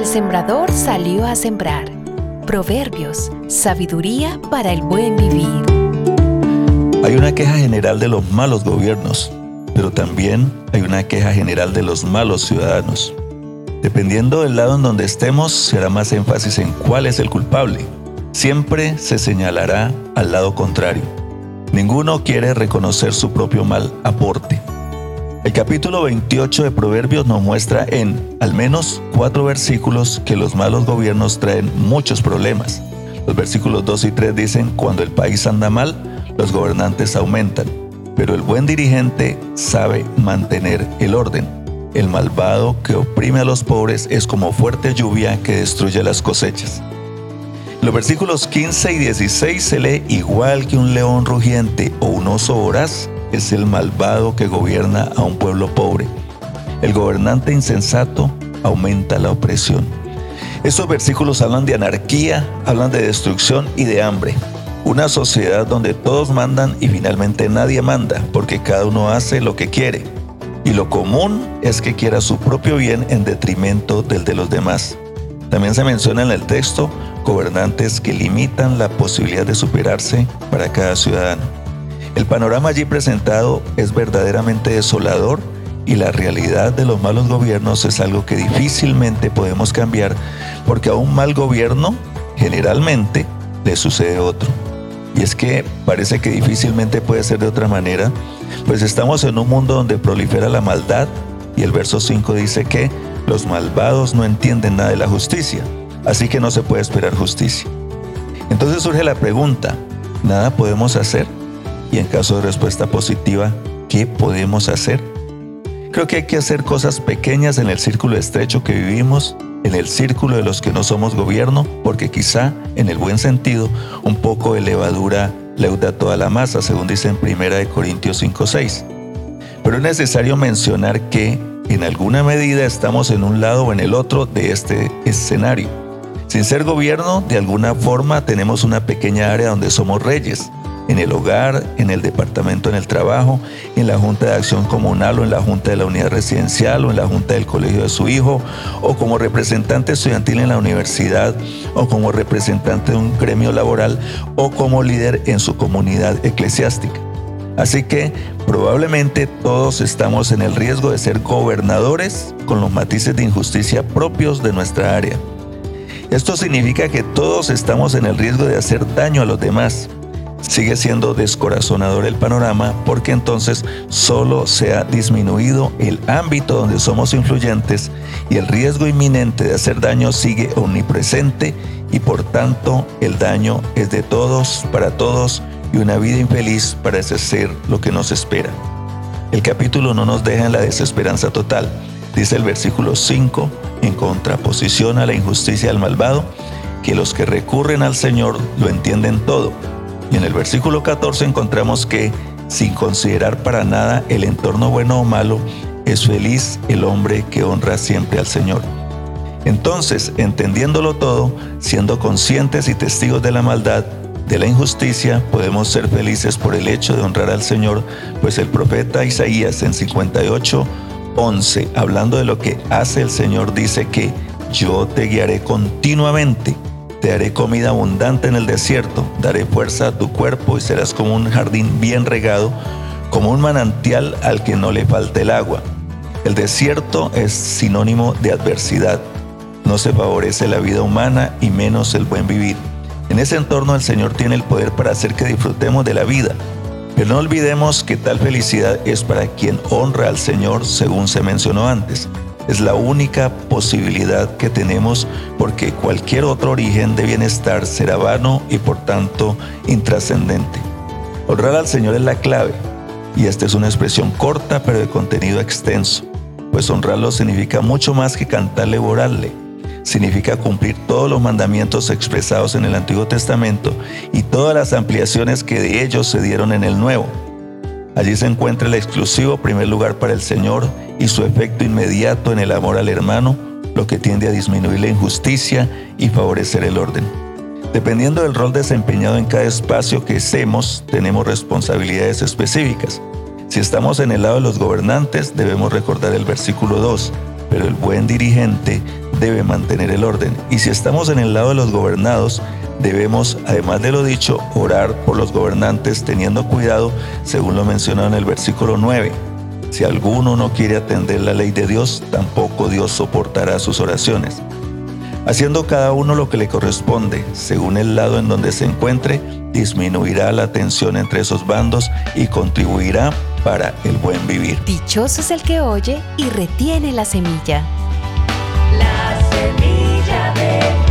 sembrador salió a sembrar. Proverbios, sabiduría para el buen vivir. Hay una queja general de los malos gobiernos, pero también hay una queja general de los malos ciudadanos. Dependiendo del lado en donde estemos, será más énfasis en cuál es el culpable. Siempre se señalará al lado contrario. Ninguno quiere reconocer su propio mal aporte. El capítulo 28 de Proverbios nos muestra en al menos cuatro versículos que los malos gobiernos traen muchos problemas. Los versículos 2 y 3 dicen, cuando el país anda mal, los gobernantes aumentan, pero el buen dirigente sabe mantener el orden. El malvado que oprime a los pobres es como fuerte lluvia que destruye las cosechas. Los versículos 15 y 16 se lee igual que un león rugiente o un oso voraz es el malvado que gobierna a un pueblo pobre. El gobernante insensato aumenta la opresión. Estos versículos hablan de anarquía, hablan de destrucción y de hambre. Una sociedad donde todos mandan y finalmente nadie manda, porque cada uno hace lo que quiere. Y lo común es que quiera su propio bien en detrimento del de los demás. También se menciona en el texto gobernantes que limitan la posibilidad de superarse para cada ciudadano. El panorama allí presentado es verdaderamente desolador y la realidad de los malos gobiernos es algo que difícilmente podemos cambiar porque a un mal gobierno generalmente le sucede otro. Y es que parece que difícilmente puede ser de otra manera, pues estamos en un mundo donde prolifera la maldad y el verso 5 dice que los malvados no entienden nada de la justicia, así que no se puede esperar justicia. Entonces surge la pregunta, ¿nada podemos hacer? Y en caso de respuesta positiva, ¿qué podemos hacer? Creo que hay que hacer cosas pequeñas en el círculo estrecho que vivimos, en el círculo de los que no somos gobierno, porque quizá, en el buen sentido, un poco de levadura leuda toda la masa, según dice en 1 Corintios 5:6. Pero es necesario mencionar que, en alguna medida, estamos en un lado o en el otro de este escenario. Sin ser gobierno, de alguna forma tenemos una pequeña área donde somos reyes, en el hogar, en el departamento, en el trabajo, en la junta de acción comunal o en la junta de la unidad residencial o en la junta del colegio de su hijo o como representante estudiantil en la universidad o como representante de un gremio laboral o como líder en su comunidad eclesiástica. Así que probablemente todos estamos en el riesgo de ser gobernadores con los matices de injusticia propios de nuestra área. Esto significa que todos estamos en el riesgo de hacer daño a los demás sigue siendo descorazonador el panorama porque entonces solo se ha disminuido el ámbito donde somos influyentes y el riesgo inminente de hacer daño sigue omnipresente y por tanto el daño es de todos, para todos y una vida infeliz parece ser lo que nos espera. El capítulo no nos deja en la desesperanza total. Dice el versículo 5, en contraposición a la injusticia del malvado, que los que recurren al Señor lo entienden todo y en el versículo 14 encontramos que, sin considerar para nada el entorno bueno o malo, es feliz el hombre que honra siempre al Señor. Entonces, entendiéndolo todo, siendo conscientes y testigos de la maldad, de la injusticia, podemos ser felices por el hecho de honrar al Señor, pues el profeta Isaías en 58, 11, hablando de lo que hace el Señor, dice que yo te guiaré continuamente te haré comida abundante en el desierto, daré fuerza a tu cuerpo y serás como un jardín bien regado, como un manantial al que no le falte el agua. El desierto es sinónimo de adversidad. No se favorece la vida humana y menos el buen vivir. En ese entorno el Señor tiene el poder para hacer que disfrutemos de la vida. Pero no olvidemos que tal felicidad es para quien honra al Señor según se mencionó antes. Es la única posibilidad que tenemos porque cualquier otro origen de bienestar será vano y por tanto intrascendente. Honrar al Señor es la clave y esta es una expresión corta pero de contenido extenso, pues honrarlo significa mucho más que cantarle o orarle. Significa cumplir todos los mandamientos expresados en el Antiguo Testamento y todas las ampliaciones que de ellos se dieron en el Nuevo. Allí se encuentra el exclusivo primer lugar para el Señor y su efecto inmediato en el amor al hermano, lo que tiende a disminuir la injusticia y favorecer el orden. Dependiendo del rol desempeñado en cada espacio que hacemos, tenemos responsabilidades específicas. Si estamos en el lado de los gobernantes, debemos recordar el versículo 2, pero el buen dirigente debe mantener el orden. Y si estamos en el lado de los gobernados, debemos, además de lo dicho, orar por los gobernantes teniendo cuidado, según lo mencionado en el versículo 9. Si alguno no quiere atender la ley de Dios, tampoco Dios soportará sus oraciones. Haciendo cada uno lo que le corresponde, según el lado en donde se encuentre, disminuirá la tensión entre esos bandos y contribuirá para el buen vivir. Dichoso es el que oye y retiene la semilla. La semilla.